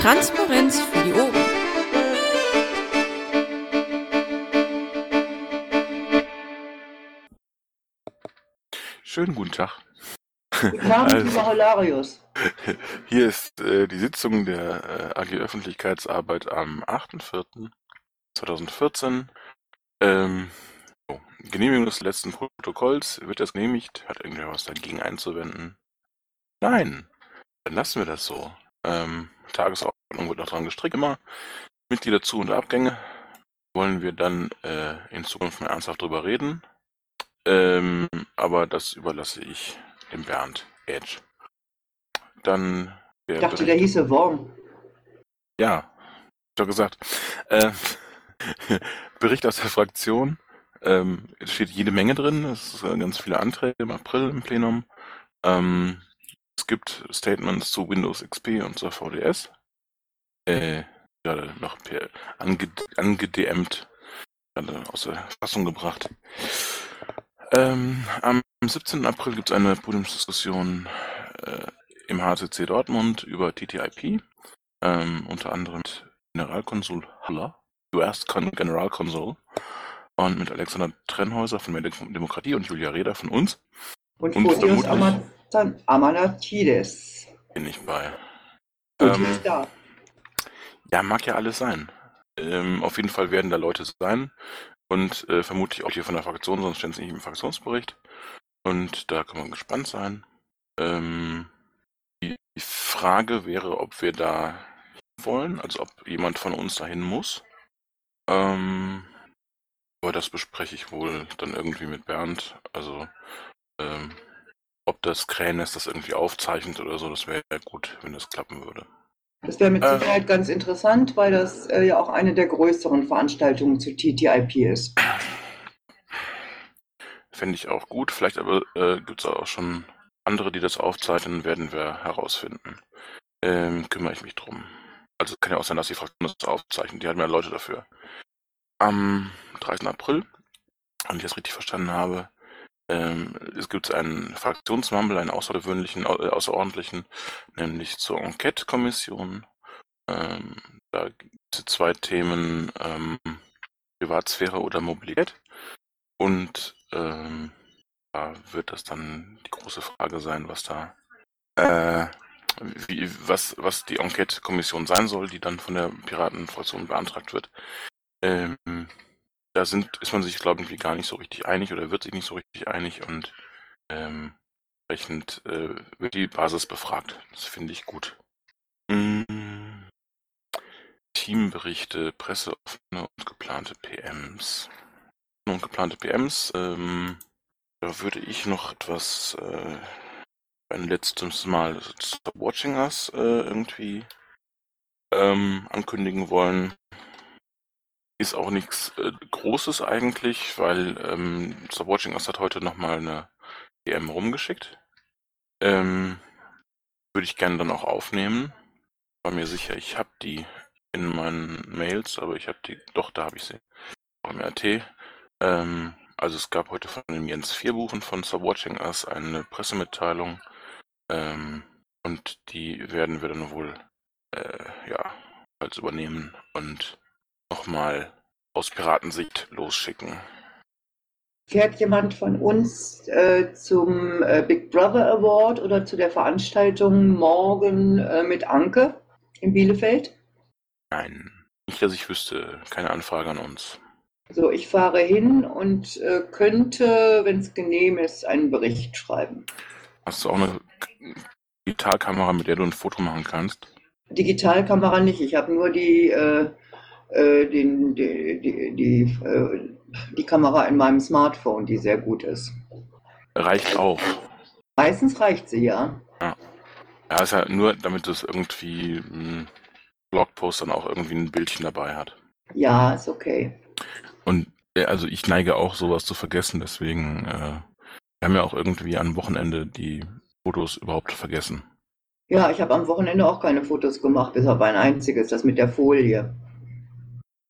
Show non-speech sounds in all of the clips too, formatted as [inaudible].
Transparenz für die Ohren. Schönen guten Tag. Guten Abend, Also- lieber Holarius. [laughs] Hier ist äh, die Sitzung der äh, AG Öffentlichkeitsarbeit am 8.4.2014. Ähm, so. Genehmigung des letzten Protokolls. Wird das genehmigt? Hat irgendwer was dagegen einzuwenden? Nein. Dann lassen wir das so. Ähm, Tagesordnung wird noch dran gestrickt immer. Mitglieder zu und Abgänge. Wollen wir dann äh, in Zukunft mal ernsthaft drüber reden. Ähm, aber das überlasse ich dem Bernd Edge. Dann Ich dachte, Bericht- der hieße Worm. ja, doch gesagt. Äh, [laughs] Bericht aus der Fraktion. Ähm, es steht jede Menge drin. Es sind ganz viele Anträge im April im Plenum. Ähm, es gibt Statements zu Windows XP und zur VDS. Äh, gerade noch per ange, angedMt, gerade aus der Fassung gebracht. Ähm, am 17. April gibt es eine Podiumsdiskussion äh, im HCC Dortmund über TTIP. Ähm, unter anderem mit Generalkonsul Haller, US Con Generalkonsul, und mit Alexander Trennhäuser von Mehr Dem- Demokratie und Julia Reda von uns Und, Und Photios vermutlich- Amatan- Amanatides. bin ich bei. Und Ähm, ist da. Ja, mag ja alles sein. Ähm, auf jeden Fall werden da Leute sein und äh, vermutlich auch hier von der Fraktion, sonst stehen sie nicht im Fraktionsbericht. Und da kann man gespannt sein. Ähm, die, Frage wäre, ob wir da hin wollen, also ob jemand von uns dahin muss. Ähm, aber das bespreche ich wohl dann irgendwie mit Bernd. Also ähm, ob das Krähennest das irgendwie aufzeichnet oder so, das wäre gut, wenn das klappen würde. Das wäre mit äh, Sicherheit ganz interessant, weil das äh, ja auch eine der größeren Veranstaltungen zu TTIP ist. Fände ich auch gut. Vielleicht aber äh, gibt es auch schon andere, die das aufzeichnen, werden wir herausfinden. Ähm, kümmere ich mich drum. Also kann ja auch sein, dass die Fraktion das aufzeichnet. Die hat mehr Leute dafür. Am 30. April, wenn ich das richtig verstanden habe, es gibt einen Fraktionsmumble, einen außergewöhnlichen, au- äh, außerordentlichen, nämlich zur Enquete-Kommission. Ähm, da gibt es zwei Themen, ähm, Privatsphäre oder Mobilität. Und ähm, da wird das dann die große Frage sein, was da, äh, wie, was, was die Enquete-Kommission sein soll, die dann von der Piratenfraktion beantragt wird. Ähm, da sind, ist man sich, glaube ich, gar nicht so richtig einig oder wird sich nicht so richtig einig und ähm, entsprechend äh, wird die Basis befragt. Das finde ich gut. Mm, Teamberichte, Presseoffene und geplante PMs und geplante PMs. Ähm, da würde ich noch etwas äh, ein letztes Mal Stop Watching Us äh, irgendwie ähm, ankündigen wollen. Ist auch nichts äh, Großes eigentlich, weil ähm, Stop Watching Us hat heute nochmal eine DM rumgeschickt. Ähm, würde ich gerne dann auch aufnehmen. War mir sicher, ich habe die in meinen Mails, aber ich habe die, doch, da habe ich sie. Beim RT. Ähm, also es gab heute von dem Jens Vierbuchen von Subwatching Us eine Pressemitteilung ähm, und die werden wir dann wohl äh, ja als übernehmen und nochmal aus Piratensicht losschicken. Fährt jemand von uns äh, zum äh, Big Brother Award oder zu der Veranstaltung morgen äh, mit Anke in Bielefeld? Nein, nicht, dass ich wüsste, keine Anfrage an uns. So, ich fahre hin und äh, könnte, wenn es genehm ist, einen Bericht schreiben. Hast du auch eine Digitalkamera, mit der du ein Foto machen kannst? Digitalkamera nicht, ich habe nur die, äh, äh, den, die, die, die, äh, die Kamera in meinem Smartphone, die sehr gut ist. Reicht auch. Meistens reicht sie ja. Ja, ist ja nur, damit es irgendwie ein Blogpost dann auch irgendwie ein Bildchen dabei hat. Ja, ist okay. Und äh, also ich neige auch sowas zu vergessen, deswegen äh, wir haben ja auch irgendwie am Wochenende die Fotos überhaupt vergessen. Ja, ich habe am Wochenende auch keine Fotos gemacht, bis auf ein einziges, das mit der Folie.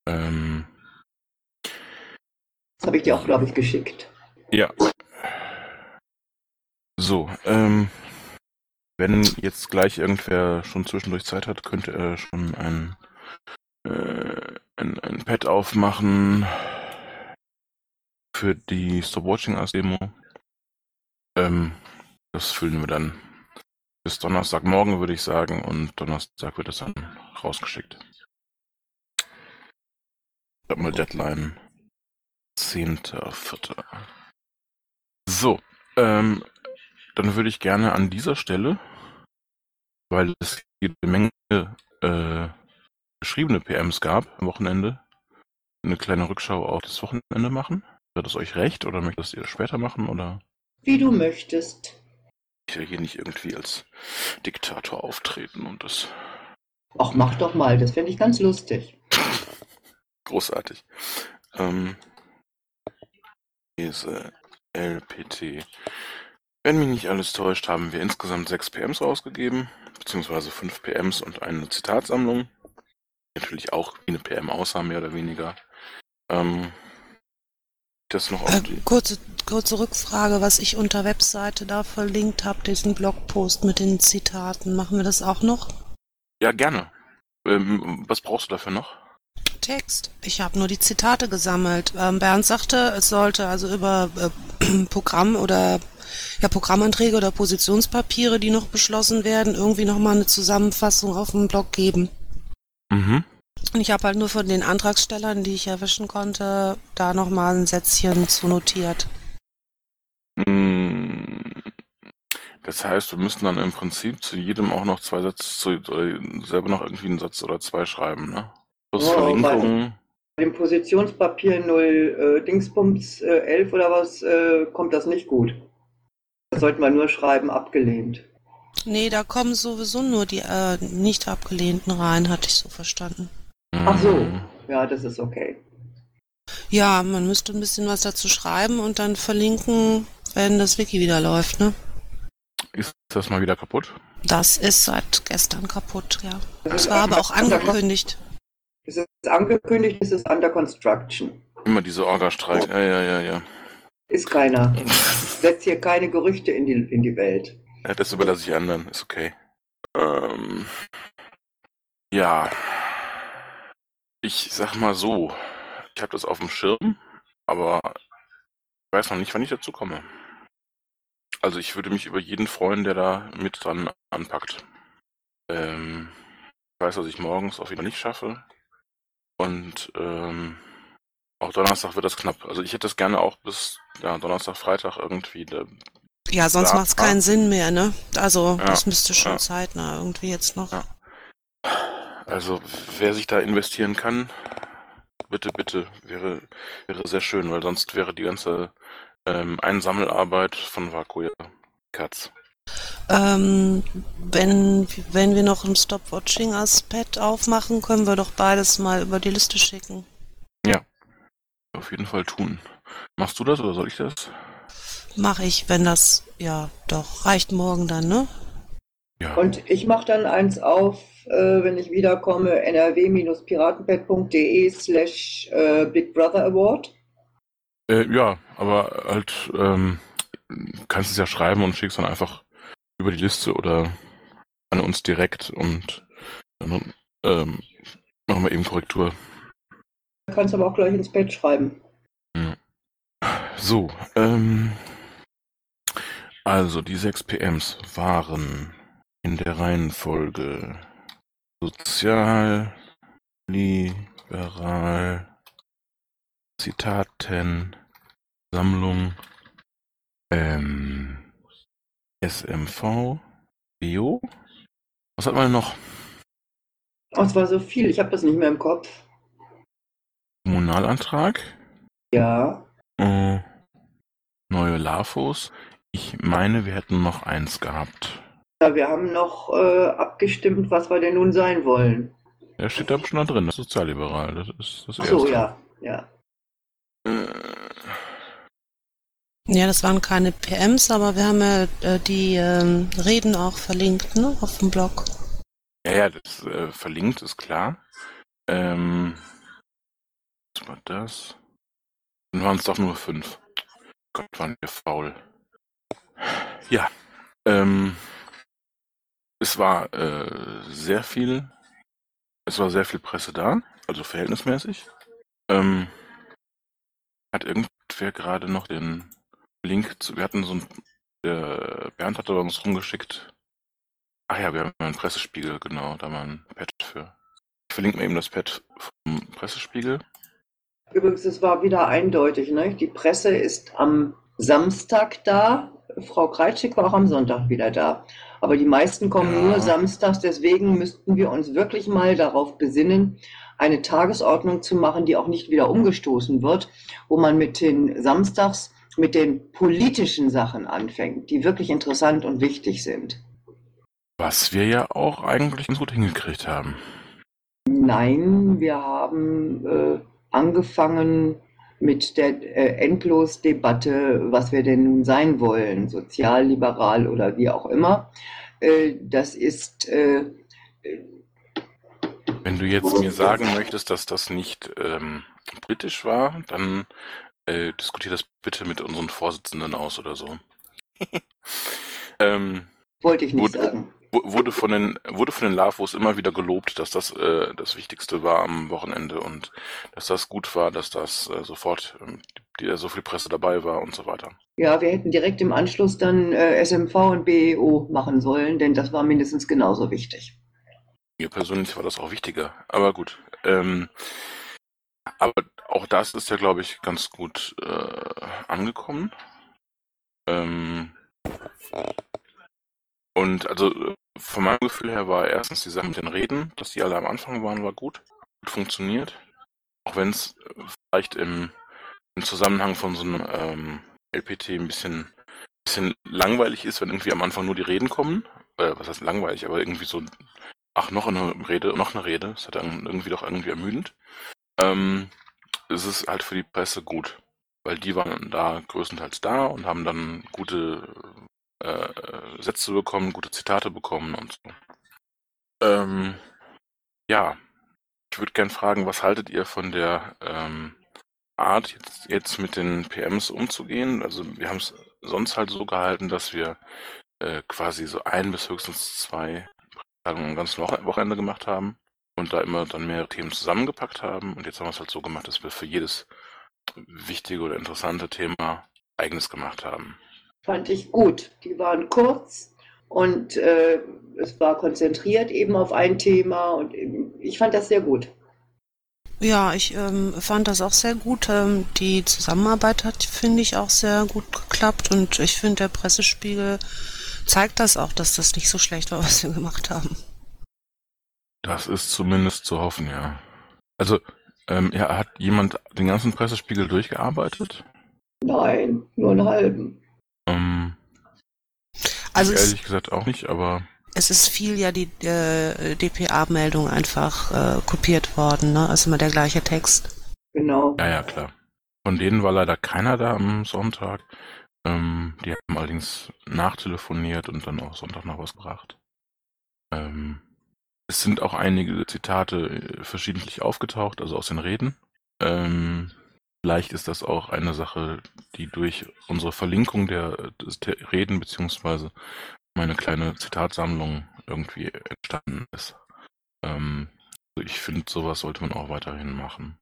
Ähm, Das habe ich dir auch, glaube ich, geschickt. ja. So, ähm, Wenn jetzt gleich irgendwer schon zwischendurch Zeit hat, könnte er schon ein, äh, ein, ein Pad aufmachen für die Stopwatching als Demo. Ähm, das füllen wir dann bis Donnerstagmorgen, würde ich sagen, und Donnerstag wird es dann rausgeschickt. Ich habe mal Deadline 10.4. So, ähm, dann würde ich gerne an dieser Stelle, weil es jede Menge äh, geschriebene PMs gab am Wochenende, eine kleine Rückschau auf das Wochenende machen. Wird es euch recht oder möchtet ihr das später machen oder? Wie du möchtest. Ich will hier nicht irgendwie als Diktator auftreten und das Ach, mach doch mal, das fände ich ganz lustig. [laughs] großartig. Ähm, diese LPT. Wenn mich nicht alles täuscht, haben wir insgesamt sechs PMs rausgegeben, beziehungsweise fünf PMs und eine Zitatsammlung. Natürlich auch wie eine PM aussah, mehr oder weniger. Ähm, das noch Äh, kurze, kurze Rückfrage, was ich unter Webseite da verlinkt habe, diesen Blogpost mit den Zitaten. Machen wir das auch noch? Ja, gerne. Ähm, was brauchst du dafür noch? Text. Ich habe nur die Zitate gesammelt. Ähm, Bernd sagte, es sollte also über äh, [clears throat] Programm oder ja, Programmanträge oder Positionspapiere, die noch beschlossen werden, irgendwie nochmal eine Zusammenfassung auf dem Blog geben. Mhm. Und ich habe halt nur von den Antragstellern, die ich erwischen konnte, da nochmal ein Sätzchen zu notiert. Mm, Das heißt, wir müssten dann im Prinzip zu jedem auch noch zwei Sätze, zu, oder selber noch irgendwie einen Satz oder zwei schreiben, ne? Plus Verlinkungen. Bei dem Positionspapier 0 äh, Dingsbums äh, 11 oder was äh, kommt das nicht gut. Da sollten wir nur schreiben, abgelehnt. Nee, da kommen sowieso nur die äh, nicht abgelehnten rein, hatte ich so verstanden. Ach so, Mm, ja, das ist okay. Ja, man müsste ein bisschen was dazu schreiben und dann verlinken, wenn das Wiki wieder läuft, ne? Ist das mal wieder kaputt? Das ist seit gestern kaputt, ja. Das war aber auch angekündigt. Es ist angekündigt, es ist under construction. Immer diese Orga-Streit. Ja, ja, ja, ja. Ist keiner. [laughs] Setzt hier keine Gerüchte in die, in die Welt. Ja, Das überlasse ich anderen, ist okay. Ähm, ja. Ich sag mal so, ich habe das auf dem Schirm, aber ich weiß noch nicht, wann ich dazu komme. Also ich würde mich über jeden freuen, der da mit dran anpackt. Ähm, ich weiß, dass ich morgens auf jeden Fall nicht schaffe. Und ähm, auch Donnerstag wird das knapp. Also ich hätte das gerne auch bis ja, Donnerstag, Freitag irgendwie. Ja, sonst Ja, macht's keinen Sinn mehr, ne? Also, Ja, das müsste schon ja. zeitnah irgendwie jetzt noch. Ja. Also wer sich da investieren kann, bitte, bitte, wäre, wäre sehr schön, weil sonst wäre die ganze ähm, Einsammelarbeit von Vaku ja Katz. Ähm, wenn, wenn wir noch ein Stopwatching als Pad aufmachen, können wir doch beides mal über die Liste schicken. Auf jeden Fall tun. Machst du das oder soll ich das? Mache ich, wenn das, ja, doch, reicht morgen dann, ne? Ja. Und ich mache dann eins auf, äh, wenn ich wiederkomme, nrw-piratenpad.de slash äh, Big Brother Award. Äh, ja, aber halt, ähm, kannst es ja schreiben und schickst dann einfach über die Liste oder an uns direkt und dann ähm, machen wir eben Korrektur. Kannst aber auch gleich ins Pad schreiben. So, ähm, also die sechs PMs waren in der Reihenfolge sozial, liberal, Zitaten, Sammlung, ähm, SMV, Bio. Was hat man noch? Oh, es war so viel, ich habe das nicht mehr im Kopf. Kommunalantrag, Ja, äh, neue LAFOs. Ich meine, wir hätten noch eins gehabt. ja wir haben noch äh, abgestimmt, was wir denn nun sein wollen. Er steht da schon da drin, das ist sozialliberal. Das ist das Ach so, erste. ja, ja. Äh, Ja, das waren keine PMs, aber wir haben ja äh, die ähm, Reden auch verlinkt, ne, auf dem Blog. Ja, ja, das äh, verlinkt ist klar. Ähm, was war das? Dann waren es doch nur fünf. Gott, waren wir faul. Ja, ähm, es war äh, sehr viel, es war sehr viel Presse da, also verhältnismäßig. Ähm, hat irgendwer gerade noch den Link zu, wir hatten so ein, der Bernd hatte uns rumgeschickt. Ach ja, wir haben einen Pressespiegel, genau, da mal ein Pad für. Ich verlinke mir eben das Pad vom Pressespiegel. Übrigens, es war wieder eindeutig. Ne? Die Presse ist am Samstag da. Frau Kreitschik war auch am Sonntag wieder da. Aber die meisten kommen Ja. nur samstags. Deswegen müssten wir uns wirklich mal darauf besinnen, eine Tagesordnung zu machen, die auch nicht wieder umgestoßen wird, wo man mit den Samstags mit den politischen Sachen anfängt, die wirklich interessant und wichtig sind. Was wir ja auch eigentlich ganz gut hingekriegt haben. Nein, wir haben äh, angefangen mit der äh, Endlosdebatte, was wir denn nun sein wollen, sozialliberal oder wie auch immer. Äh, das ist äh, Wenn du jetzt mir sagen möchtest, dass das nicht ähm, politisch war, dann äh, diskutier das bitte mit unseren Vorsitzenden aus oder so. [laughs] ähm, wollte ich nicht Gut. sagen. wu- wurde von den wurde von den Lavos immer wieder gelobt, dass das äh, das Wichtigste war am Wochenende und dass das gut war, dass das äh, sofort ähm, die, die, so viel Presse dabei war und so weiter. Ja, wir hätten direkt im Anschluss dann äh, SMV und BEO machen sollen, denn das war mindestens genauso wichtig. Mir persönlich war das auch wichtiger, aber gut. Ähm, aber auch das ist ja, glaube ich, ganz gut äh, angekommen. Ähm, und also äh, von meinem Gefühl her war erstens die Sache mit den Reden, dass die alle am Anfang waren, war gut, gut funktioniert. Auch wenn es vielleicht im, im Zusammenhang von so einem ähm, LPT ein bisschen, bisschen langweilig ist, wenn irgendwie am Anfang nur die Reden kommen. Äh, was heißt langweilig, aber irgendwie so ach, noch eine Rede, noch eine Rede. Das ist dann irgendwie doch irgendwie ermüdend. Ähm, es ist halt für die Presse gut, weil die waren da größtenteils da und haben dann gute äh, Sätze bekommen, gute Zitate bekommen und so. Ähm, ja, ich würde gern fragen, was haltet ihr von der ähm, Art, jetzt, jetzt mit den PMs umzugehen? Also wir haben es sonst halt so gehalten, dass wir äh, quasi so ein bis höchstens zwei Tagungen am ganzen Woche Wochenende gemacht haben und da immer dann mehrere Themen zusammengepackt haben. Und jetzt haben wir es halt so gemacht, dass wir für jedes wichtige oder interessante Thema eigenes gemacht haben. Fand ich gut. Die waren kurz und äh, es war konzentriert eben auf ein Thema und eben, ich fand das sehr gut. Ja, ich ähm, fand das auch sehr gut. Ähm, die Zusammenarbeit hat, finde ich, auch sehr gut geklappt und ich finde, der Pressespiegel zeigt das auch, dass das nicht so schlecht war, was wir gemacht haben. Das ist zumindest zu hoffen, ja. Also, ähm, ja, hat jemand den ganzen Pressespiegel durchgearbeitet? Nein, nur einen halben. Ähm, Also ehrlich gesagt auch nicht, aber es ist viel ja die äh, DPA-Meldung einfach äh, kopiert worden, ne? Also immer der gleiche Text. Genau. ja, ja, klar. Von denen war leider keiner da am Sonntag. Ähm, die haben allerdings nachtelefoniert und dann auch Sonntag noch was gebracht. Ähm, es sind auch einige Zitate äh, verschiedentlich aufgetaucht, also aus den Reden. Ähm, vielleicht ist das auch eine Sache, die durch unsere Verlinkung der, der Reden beziehungsweise meine kleine Zitatsammlung irgendwie entstanden ist. Ähm, also ich finde, sowas sollte man auch weiterhin machen.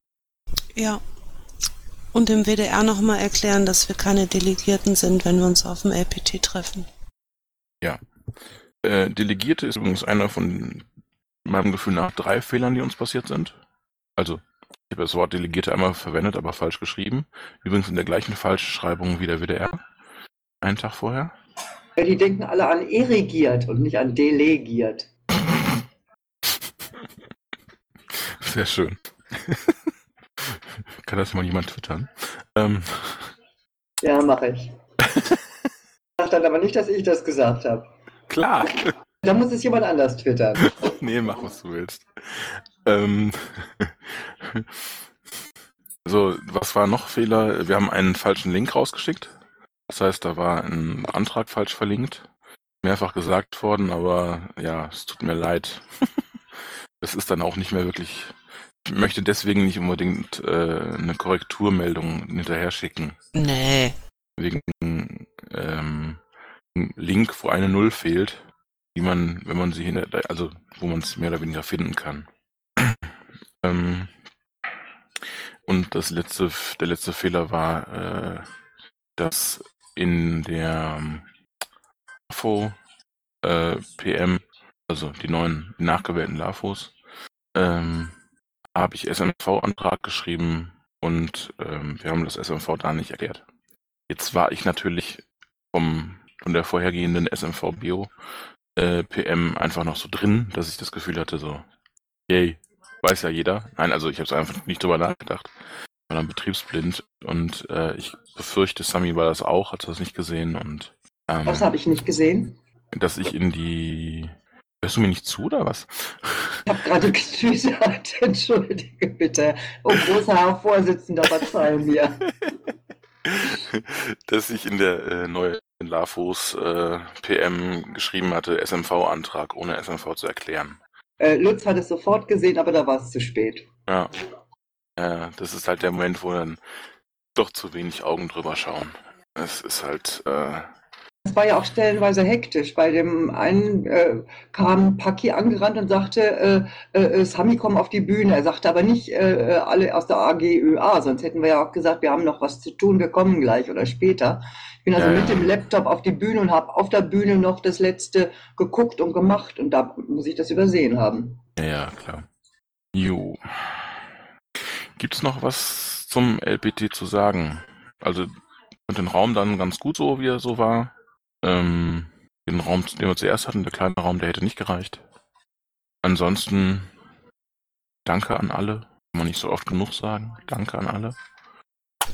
Ja. Und dem WDR nochmal erklären, dass wir keine Delegierten sind, wenn wir uns auf dem LPT treffen. Äh, Delegierte ist übrigens einer von meinem Gefühl nach drei Fehlern, die uns passiert sind. Also, ich habe das Wort Delegierte einmal verwendet, aber falsch geschrieben. Übrigens in der gleichen Falschschreibung wie der WDR. Einen Tag vorher. Ja, die denken alle an erigiert und nicht an delegiert. [laughs] Sehr schön. [laughs] Kann das mal jemand twittern? Ähm, Ja, mache ich. [laughs] Sag dann aber nicht, dass ich das gesagt habe. klar. Da muss es jemand anders twittern. [laughs] nee, mach, was du willst. Ähm, [laughs] so, was war noch Fehler? Wir haben einen falschen Link rausgeschickt. Das heißt, da war ein Antrag falsch verlinkt. Mehrfach gesagt worden, aber ja, es tut mir leid. [laughs] Das ist dann auch nicht mehr wirklich. Ich möchte deswegen nicht unbedingt äh, eine Korrekturmeldung hinterher schicken. Nee. Wegen ähm, Link, wo eine Null fehlt. Die man, wenn man sie hinter, also wo man es mehr oder weniger finden kann. [clears throat] ähm, und das letzte, der letzte Fehler war, äh, dass in der LAFO äh, PM, also die neuen die nachgewählten LAFOs, ähm, habe ich SMV-Antrag geschrieben und ähm, wir haben das SMV da nicht erklärt. Jetzt war ich natürlich vom, von der vorhergehenden SMV Bio äh, PM einfach noch so drin, dass ich das Gefühl hatte, so, yay, weiß ja jeder. Nein, also ich habe es einfach nicht drüber nachgedacht. Ich war dann betriebsblind und äh, ich befürchte, Sami war das auch, hat das nicht gesehen und ähm, Was habe ich nicht gesehen? Dass ich in die Hörst du mir nicht zu oder was? Ich habe gerade getwittert, [laughs] entschuldige bitte. Oh, großer Herr Vorsitzender, verzeih mir. [laughs] Dass ich in der äh, neuen LAFOS äh, PM geschrieben hatte, SMV-Antrag, ohne SMV zu erklären. Äh, Lutz hat es sofort gesehen, aber da war es zu spät. Ja. Äh, das ist halt der Moment, wo dann doch zu wenig Augen drüber schauen. Es ist halt. Äh, es war ja auch stellenweise hektisch. Bei dem einen äh, kam Paki angerannt und sagte, äh, äh, Sami, komm auf die Bühne. Er sagte aber nicht äh, äh alle aus der AGÖA, sonst hätten wir ja auch gesagt, wir haben noch was zu tun, wir kommen gleich oder später. Ich bin also ja, mit dem Laptop auf die Bühne und habe auf der Bühne noch das letzte geguckt und gemacht und da muss ich das übersehen haben. Ja, klar. Jo. Gibt es noch was zum LPT zu sagen? Also den Raum dann ganz gut so, wie er so war. Ähm, den Raum, den wir zuerst hatten, der kleine Raum, der hätte nicht gereicht. Ansonsten danke an alle. Kann man nicht so oft genug sagen. Danke an alle.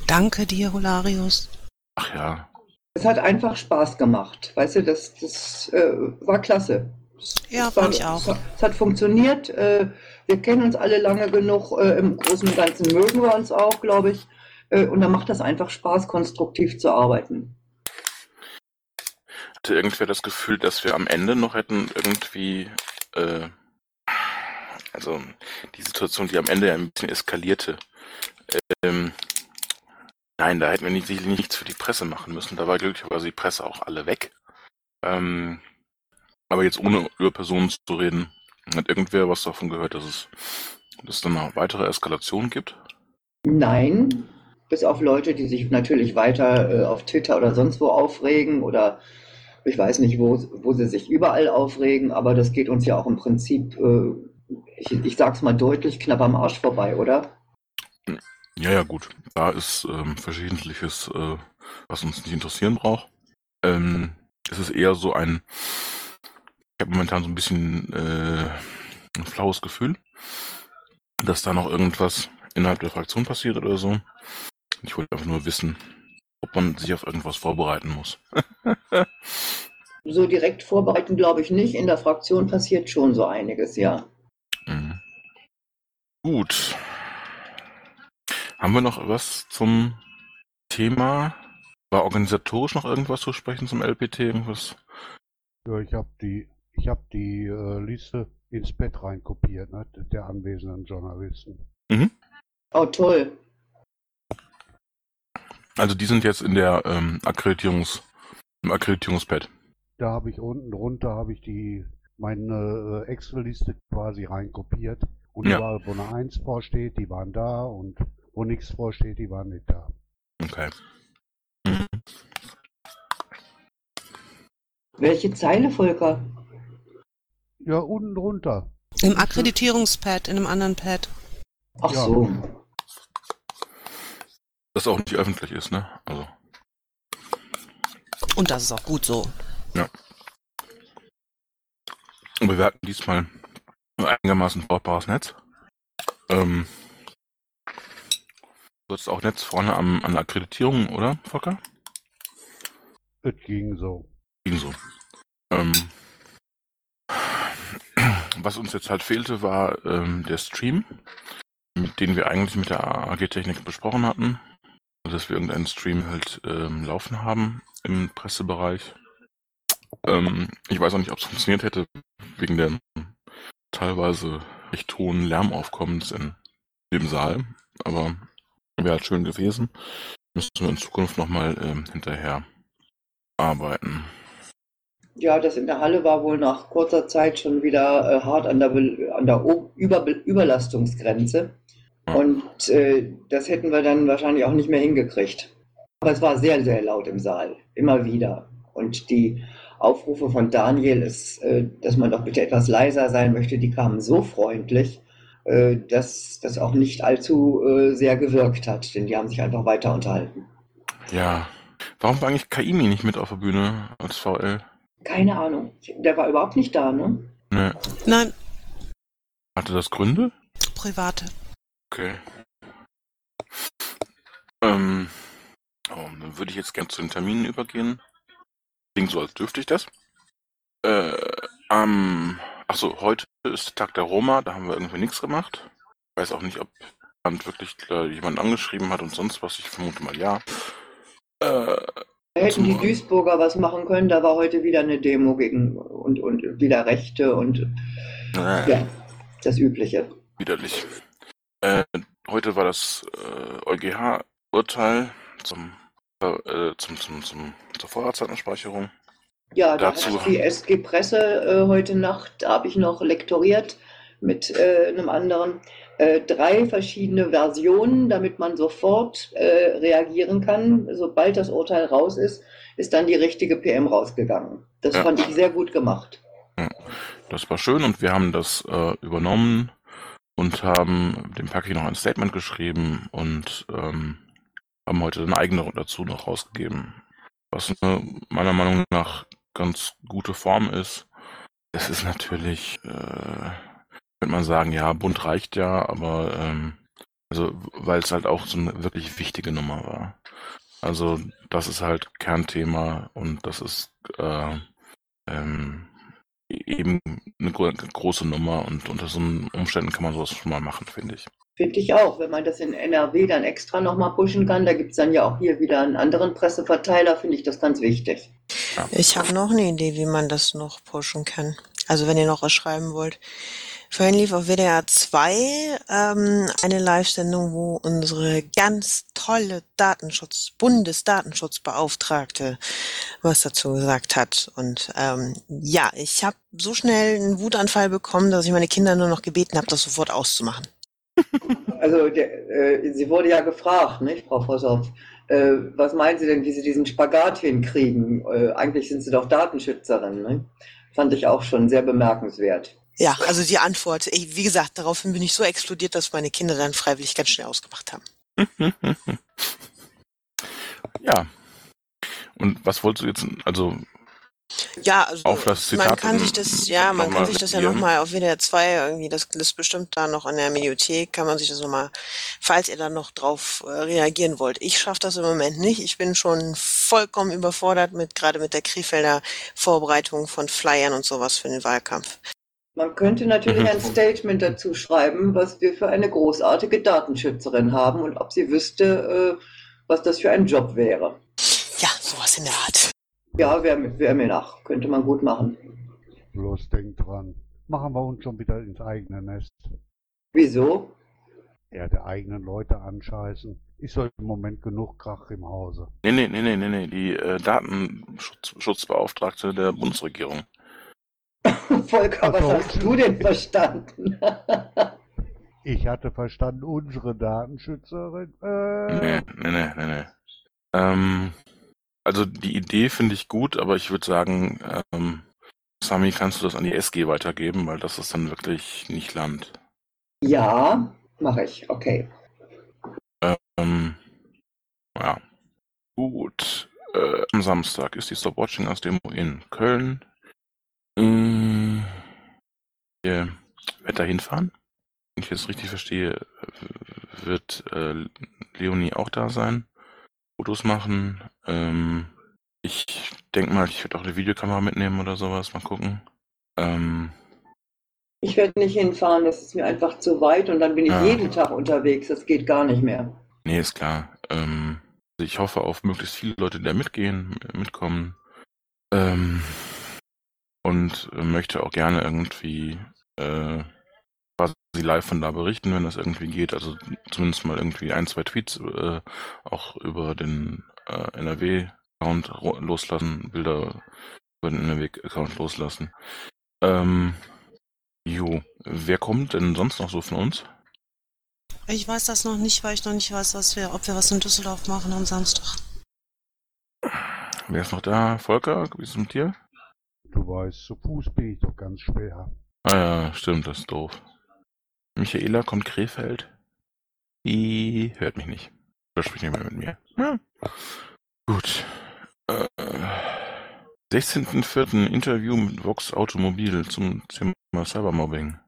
Danke dir, Holarius. Ach ja. Es hat einfach Spaß gemacht. Weißt du, das, das äh, war klasse. Ja, fand ich auch. Es hat funktioniert. Äh, wir kennen uns alle lange genug. Äh, Im Großen und Ganzen mögen wir uns auch, glaube ich. Äh, und da macht das einfach Spaß, konstruktiv zu arbeiten. Hatte irgendwer das Gefühl, dass wir am Ende noch hätten irgendwie, äh, also die Situation, die am Ende ja ein bisschen eskalierte. Ähm, nein, da hätten wir nicht, sicherlich nichts für die Presse machen müssen. Da war glücklicherweise die Presse auch alle weg. Ähm, aber jetzt ohne über Personen zu reden, hat irgendwer was davon gehört, dass es, dass es dann noch weitere Eskalationen gibt? Nein, bis auf Leute, die sich natürlich weiter äh, auf Twitter oder sonst wo aufregen oder ich weiß nicht, wo, wo sie sich überall aufregen, aber das geht uns ja auch im Prinzip, äh, ich, ich sag's mal deutlich, knapp am Arsch vorbei, oder? Ja, ja, gut. Da ist ähm, verschiedentliches, äh, was uns nicht interessieren braucht. Ähm, es ist eher so ein, habe momentan so ein bisschen äh, ein flaues Gefühl, dass da noch irgendwas innerhalb der Fraktion passiert oder so. Ich wollte einfach nur wissen, ob man sich auf irgendwas vorbereiten muss. so direkt vorbereiten glaube ich nicht. In der Fraktion passiert schon so einiges, ja. Mhm. Gut. Haben wir noch was zum Thema? War organisatorisch noch irgendwas zu sprechen zum LPT? Irgendwas? Ja, ich habe die ich habe die äh, Liste ins Bett reinkopiert, ne, der anwesenden Journalisten. Mhm. Oh, toll. Also die sind jetzt in der ähm, Akkreditierungs, im Akkreditierungspad. Da habe ich unten drunter habe ich die meine äh, Excel-Liste quasi reinkopiert. Und ja. überall, wo eine 1 vorsteht, die waren da und wo nichts vorsteht, die waren nicht da. Okay. Mhm. Welche Zeile, Volker? Ja, unten drunter. Im Akkreditierungspad, in einem anderen Pad. Ach ja. so. Das auch nicht öffentlich ist, ne? Also. Und das ist auch gut so. Ja. Und wir hatten diesmal ein einigermaßen brauchbares Netz. Ähm, du hast auch Netz vorne am, an der Akkreditierung, oder, Volker? Es ging so. Ging so. Ähm, was uns jetzt halt fehlte, war ähm, der Stream, mit dem wir eigentlich mit der AG-Technik besprochen hatten. Dass wir irgendeinen Stream halt ähm, laufen haben im Pressebereich. Ähm, ich weiß auch nicht, ob es funktioniert hätte, wegen der teilweise recht hohen Lärmaufkommens in dem Saal. Aber wäre halt schön gewesen. Müssen wir in Zukunft nochmal ähm, hinterher arbeiten. Ja, das in der Halle war wohl nach kurzer Zeit schon wieder äh, hart an der, an der Über Überlastungsgrenze. Und äh, das hätten wir dann wahrscheinlich auch nicht mehr hingekriegt. Aber es war sehr, sehr laut im Saal, immer wieder. Und die Aufrufe von Daniel, ist, äh, dass man doch bitte etwas leiser sein möchte, die kamen so freundlich, äh, dass das auch nicht allzu äh, sehr gewirkt hat, denn die haben sich einfach weiter unterhalten. Ja. Warum war eigentlich Kaimi nicht mit auf der Bühne als VL? Keine Ahnung. Der war überhaupt nicht da, ne? Nee. Nein, Hatte das Gründe? private. Okay. Ähm, oh, dann würde ich jetzt gerne zu den Terminen übergehen. Klingt so, als dürfte ich das. Äh, am, achso, heute ist Tag der Roma, da haben wir irgendwie nichts gemacht. Ich weiß auch nicht, ob jemand wirklich äh, jemand angeschrieben hat und sonst was. Ich vermute mal ja. Äh, Da hätten die Duisburger was machen können, da war heute wieder eine Demo gegen und, und wieder Rechte und äh, ja, das Übliche. widerlich. Äh, heute war das äh, EuGH-Urteil zum, äh, zum, zum, zum, zur Vorratsdatenspeicherung. Ja, da Dazu- hat die SG Presse äh, heute Nacht, da habe ich noch lektoriert mit äh, einem anderen, äh, drei verschiedene Versionen, damit man sofort reagieren kann. Sobald das Urteil raus ist, ist dann die richtige PM rausgegangen. Das Ja. fand ich sehr gut gemacht. Das war schön und wir haben das übernommen und haben dem Paki noch ein Statement geschrieben und ähm, haben heute eine eigene dazu noch rausgegeben. Was eine, meiner Meinung nach ganz gute Form ist. Es ist natürlich, äh, könnte man sagen, ja, bunt reicht ja, aber ähm, also weil es halt auch so eine wirklich wichtige Nummer war. Also das ist halt Kernthema und das ist äh, ähm, eben eine gro große Nummer und unter so Umständen kann man sowas schon mal machen, finde ich. Finde ich auch, wenn man das in NRW dann extra nochmal pushen kann, da gibt es dann ja auch hier wieder einen anderen Presseverteiler, finde ich das ganz wichtig. Ich habe noch eine Idee, wie man das noch pushen kann. Also wenn ihr noch was schreiben wollt. Vorhin lief auf WDR 2 ähm, eine Live-Sendung, wo unsere ganz tolle Datenschutz, Bundesdatenschutzbeauftragte was dazu gesagt hat. Und ähm, ja, ich habe so schnell einen Wutanfall bekommen, dass ich meine Kinder nur noch gebeten habe, das sofort auszumachen. Also der, äh, sie wurde ja gefragt, nicht, Frau Vossoff, äh, was meinen Sie denn, wie Sie diesen Spagat hinkriegen? Äh, eigentlich sind Sie doch Datenschützerin. Ne? Fand ich auch schon sehr bemerkenswert. Ja, also die Antwort, ich, wie gesagt, daraufhin bin ich so explodiert, dass meine Kinder dann freiwillig ganz schnell ausgemacht haben. [laughs] ja. Und was wolltest du jetzt, also Ja, also Auf das Zitat man kann sich das, ja, man kann sich das ja nochmal auf WDR 2 irgendwie, das ist bestimmt da noch in der Mediothek, kann man sich das nochmal, falls ihr da noch drauf äh, reagieren wollt. Ich schaffe das im Moment nicht. Ich bin schon vollkommen überfordert mit, gerade mit der Krefelder Vorbereitung von Flyern und sowas für den Wahlkampf. Man könnte natürlich ein [laughs] Statement dazu schreiben, was wir für eine großartige Datenschützerin haben und ob sie wüsste, äh, was das für ein Job wäre. Ja, sowas in der Art. Ja, wäre wär mir nach. Könnte man gut machen. Bloß denkt dran, machen wir uns schon wieder ins eigene Nest. Wieso? Ja, der eigenen Leute anscheißen. Ist doch im Moment genug Krach im Hause. nee, nee, nee, nee, nee, nee, die äh, Datenschutzbeauftragte der Bundesregierung. [laughs] Volker, was Ach so. hast du denn verstanden? [laughs] Ich hatte verstanden, unsere Datenschützerin. Äh, Nee, nee, nee, nee, nee. Ähm, also die Idee finde ich gut, aber ich würde sagen, ähm, Sami, kannst du das an die SG weitergeben, weil das ist dann wirklich nicht Land. ja, mache ich. Okay. Ähm, ja. Gut. Äh, am Samstag ist die Stop-Watching aus Demo in Köln. Ähm, ihr werdet da hinfahren? Wenn ich das richtig verstehe, äh, wird äh, Leonie auch da sein. Fotos machen. Ähm, ich denke mal, ich werde auch eine Videokamera mitnehmen oder sowas. Mal gucken. Ähm, Ich werde nicht hinfahren, das ist mir einfach zu weit und dann bin ich Ja. jeden Tag unterwegs. Das geht gar nicht mehr. Nee, ist klar. Ähm, also ich hoffe auf möglichst viele Leute, die da mitgehen, mitkommen. Ähm, und möchte auch gerne irgendwie äh, quasi live von da berichten, wenn das irgendwie geht. Also zumindest mal irgendwie ein, zwei Tweets äh, auch über den äh, NRW-Account loslassen, Bilder würden den Weg-Account loslassen. Ähm, jo, wer kommt denn sonst noch so von uns? Ich weiß das noch nicht, weil ich noch nicht weiß, was wir, ob wir was in Düsseldorf machen am Samstag. Wer ist noch da? Volker, wie ist es mit dir? Du weißt, zu Fuß bin ich doch ganz schwer. Ah ja, stimmt, das ist doof. Michaela kommt Krefeld. Die hört mich nicht. Oder spricht nicht mehr mit mir. Ja. Gut. Äh, 16.04. Interview mit Vox Automobil zum Thema Cybermobbing.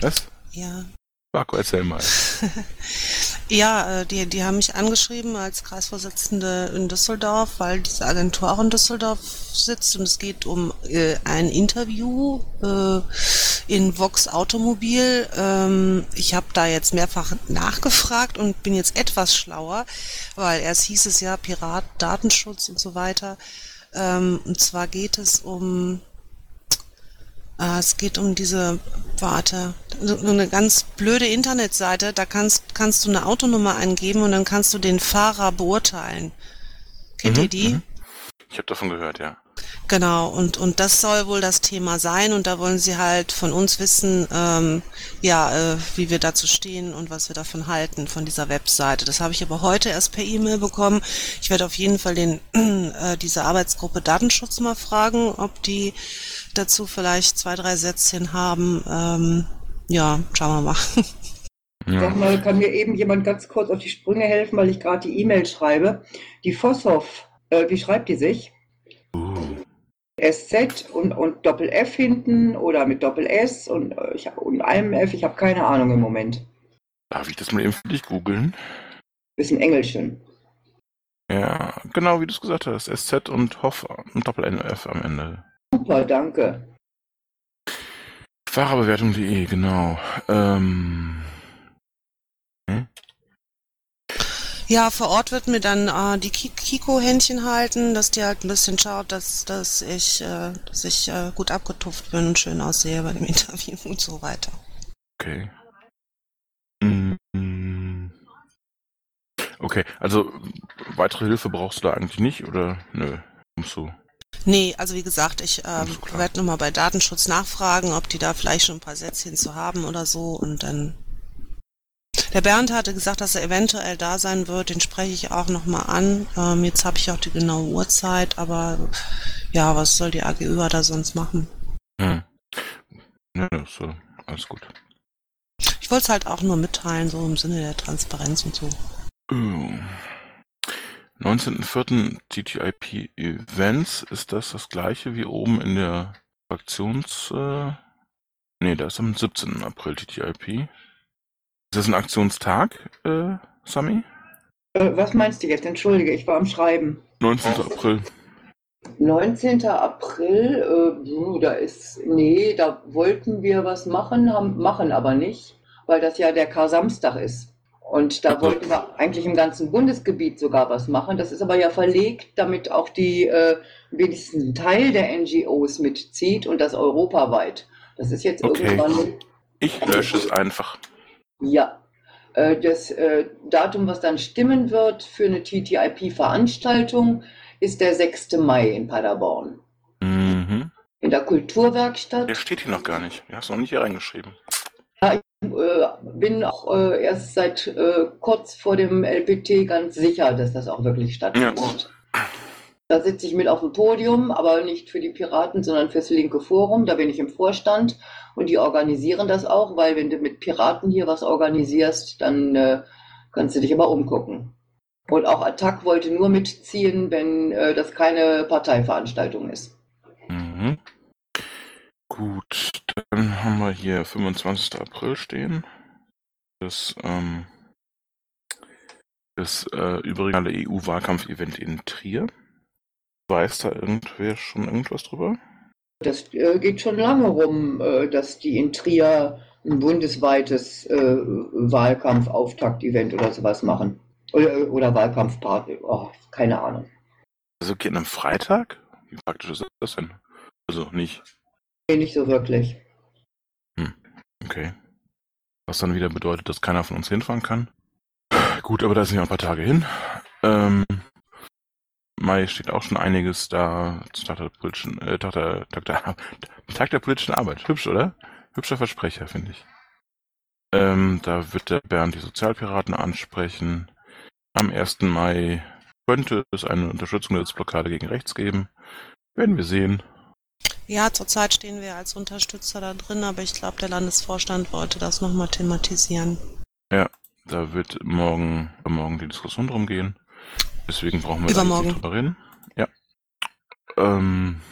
Was? Ja. Marco, erzähl mal. [laughs] Ja, äh, die, die haben mich angeschrieben als Kreisvorsitzende in Düsseldorf, weil diese Agentur auch in Düsseldorf sitzt und es geht um äh, ein Interview äh, in Vox Automobil. Ähm, ich habe da jetzt mehrfach nachgefragt und bin jetzt etwas schlauer, weil erst hieß es ja Pirat, Datenschutz und so weiter. Ähm, und zwar geht es um es geht um diese, warte, so eine ganz blöde Internetseite, da kannst, kannst du eine Autonummer eingeben und dann kannst du den Fahrer beurteilen. Kennt Mhm, ihr die? mhm. Ich habe davon gehört, ja. Genau, und, und das soll wohl das Thema sein und da wollen sie halt von uns wissen, ähm, ja, äh, wie wir dazu stehen und was wir davon halten, von dieser Webseite. Das habe ich aber heute erst per E-Mail bekommen. Ich werde auf jeden Fall den, [clears throat] äh, diese Arbeitsgruppe Datenschutz mal fragen, ob die dazu vielleicht zwei, drei Sätzchen haben. Ähm, ja, schauen wir mal. [laughs] ja. Sag mal, kann mir eben jemand ganz kurz auf die Sprünge helfen, weil ich gerade die E-Mail schreibe. Die Vosshoff, äh, wie schreibt die sich? Uh, SZ und, und Doppel F hinten oder mit Doppel S und, äh, ich und einem F, ich habe keine Ahnung im Moment. darf ich das mal eben für dich googeln? Bisschen Engelchen. Ja, genau wie du es gesagt hast. SZ und Hoff und Doppel-NF am Ende. Super, danke. Fahrerbewertung.de, genau. Ähm, Ja, vor Ort wird mir dann äh, die Ki- Kiko-Händchen halten, dass die halt ein bisschen schaut, dass, dass ich, äh, dass ich äh, gut abgetupft bin und schön aussehe bei dem [laughs] Interview und so weiter. okay. Mm, Okay, also weitere Hilfe brauchst du da eigentlich nicht, oder? Nö, kommst du. Nee, also wie gesagt, ich ähm, klar. werde nochmal bei Datenschutz nachfragen, ob die da vielleicht schon ein paar Sätzchen zu haben oder so und dann. Der Bernd hatte gesagt, dass er eventuell da sein wird, den spreche ich auch nochmal an. Ähm, jetzt habe ich auch die genaue Uhrzeit, aber ja, was soll die AGÜ da sonst machen? Hm. Nö, nö, so, alles gut. Ich wollte es halt auch nur mitteilen, so im Sinne der Transparenz und so. Oh. 19.04. TTIP Events, ist das das gleiche wie oben in der Aktions... Äh, nee, da ist am 17. April TTIP. Ist das ein Aktionstag, äh, Sami? Äh, was meinst du jetzt? Entschuldige, ich war am Schreiben. 19. April. 19. April, äh, da ist, nee, da wollten wir was machen, haben, machen aber nicht, weil das ja der Kar-Samstag ist. Und da wollten wir eigentlich im ganzen Bundesgebiet sogar was machen. Das ist aber ja verlegt, damit auch die äh, wenigstens ein Teil der NGOs mitzieht und das europaweit. Das ist jetzt Okay. irgendwann Ich lösche es einfach. Ja, äh, das äh, Datum, was dann stimmen wird für eine TTIP-Veranstaltung, ist der 6. Mai in Paderborn. Mhm. In der Der Kulturwerkstatt. steht hier noch gar nicht. Du hast noch nicht hier reingeschrieben. Äh, bin auch äh, erst seit äh, kurz vor dem LPT ganz sicher, dass das auch wirklich stattfindet. Da sitze ich mit auf dem Podium, aber nicht für die Piraten, sondern fürs linke Forum. Da bin ich im Vorstand und die organisieren das auch, weil wenn du mit Piraten hier was organisierst, dann äh, kannst du dich aber umgucken. Und auch Attac wollte nur mitziehen, wenn äh, das keine Parteiveranstaltung ist. Mhm. Gut, dann haben wir hier 25. April stehen. Das, ähm, das äh, überregionale EU-Wahlkampf-Event in Trier. Weiß da irgendwer schon irgendwas drüber? Das äh, geht schon lange rum, äh, dass die in Trier ein bundesweites äh, Wahlkampf-Auftakt-Event oder sowas machen. Oder, oder Wahlkampfparty. Oh, keine Ahnung. Also geht am Freitag? Wie praktisch ist das denn? Also nicht. Nee, nicht so wirklich. Okay. Was dann wieder bedeutet, dass keiner von uns hinfahren kann. Gut, aber da sind ja ein paar Tage hin. Ähm, Mai steht auch schon einiges da. Tag der politischen, äh, Tag der, Tag der, [laughs] Tag der politischen Arbeit. Hübsch, oder? Hübscher Versprecher, finde ich. Ähm, da wird der Bernd die Sozialpiraten ansprechen. Am 1. Mai könnte es eine Unterstützung der Blockade gegen rechts geben. Werden wir sehen. Ja, zurzeit stehen wir als Unterstützer da drin, aber ich glaube, der Landesvorstand wollte das nochmal thematisieren. Ja, da wird morgen, morgen die Diskussion drum gehen. Deswegen brauchen wir Übermorgen. da nicht drüber reden. Ja. Ähm,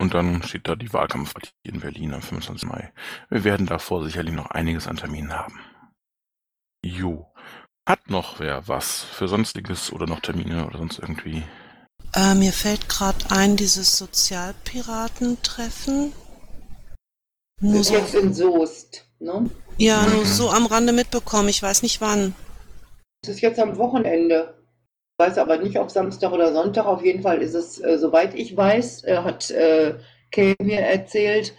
und dann steht da die Wahlkampfpartie in Berlin am 25. Mai. Wir werden davor sicherlich noch einiges an Terminen haben. Jo. Hat noch wer was für sonstiges oder noch Termine oder sonst irgendwie? Äh, mir fällt gerade ein, dieses Sozialpiratentreffen. Nur ist so, jetzt in Soest. Ne? ja, nur so am Rande mitbekommen. Ich weiß nicht wann. Es ist jetzt am Wochenende. Ich weiß aber nicht, ob Samstag oder Sonntag. Auf jeden Fall ist es, äh, soweit ich weiß, äh, hat äh, Kay mir erzählt,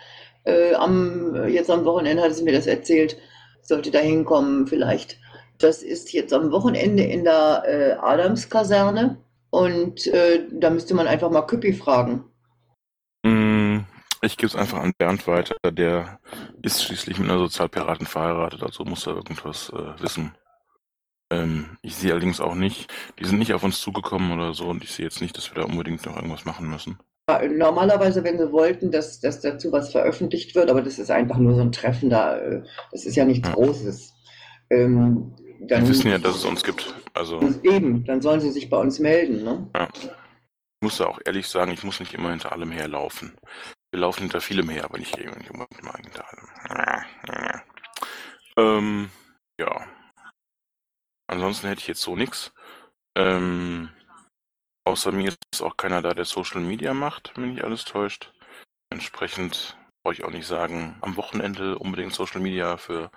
äh, am, jetzt am Wochenende hat sie mir das erzählt, sollte da hinkommen vielleicht. Das ist jetzt am Wochenende in der äh, Adamskaserne und äh, da müsste man einfach mal Küppi fragen. Mm, Ich gebe es einfach an Bernd weiter. Der ist schließlich mit einer Sozialpiratin verheiratet, also muss er irgendwas äh, wissen. Ähm, ich sehe allerdings auch nicht, die sind nicht auf uns zugekommen oder so und ich sehe jetzt nicht, dass wir da unbedingt noch irgendwas machen müssen. Normalerweise, wenn sie wollten, dass, dass dazu was veröffentlicht wird, aber das ist einfach nur so ein Treffen da, äh, das ist ja nichts Ja. Großes. Ähm, dann, Wir wissen ja, dass es uns gibt. Also Eben, dann sollen sie sich bei uns melden. Ne? ich muss ja auch ehrlich sagen, ich muss nicht immer hinter allem herlaufen. Wir laufen hinter vielem her, aber nicht immer hinter allem. Ähm, ja. Ansonsten hätte ich jetzt so nichts. Ähm, außer mir ist auch keiner da, der Social Media macht, wenn mich alles täuscht. Entsprechend brauche ich auch nicht sagen, am Wochenende unbedingt Social Media für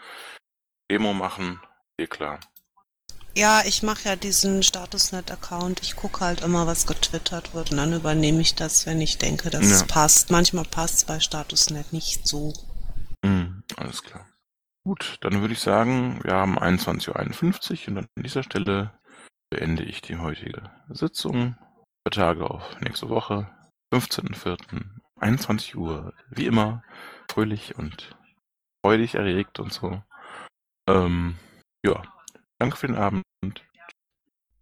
Demo machen. Eh klar. Ja, ich mache ja diesen Statusnet-Account. Ich gucke halt immer, was getwittert wird und dann übernehme ich das, wenn ich denke, dass es Ja. passt. Manchmal passt es bei Statusnet nicht so. Mhm, alles klar. Gut, dann würde ich sagen, wir haben 21.51 Uhr und an dieser Stelle beende ich die heutige Sitzung. Tage auf nächste Woche, 15.04., 21 Uhr, wie immer, fröhlich und freudig erregt und so. Ähm, ja, danke für den Abend.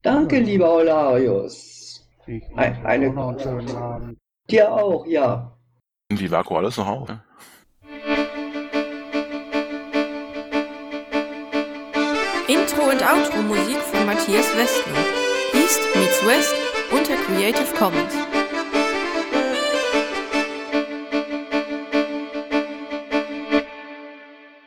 Danke, lieber Olarius. Ich Ein- wünsche eine- noch einen schönen Abend. Dir auch, ja. Sind die Vaku alles noch auf? Intro und Outro Musik von Matthias Westner. East meets West unter Creative Commons.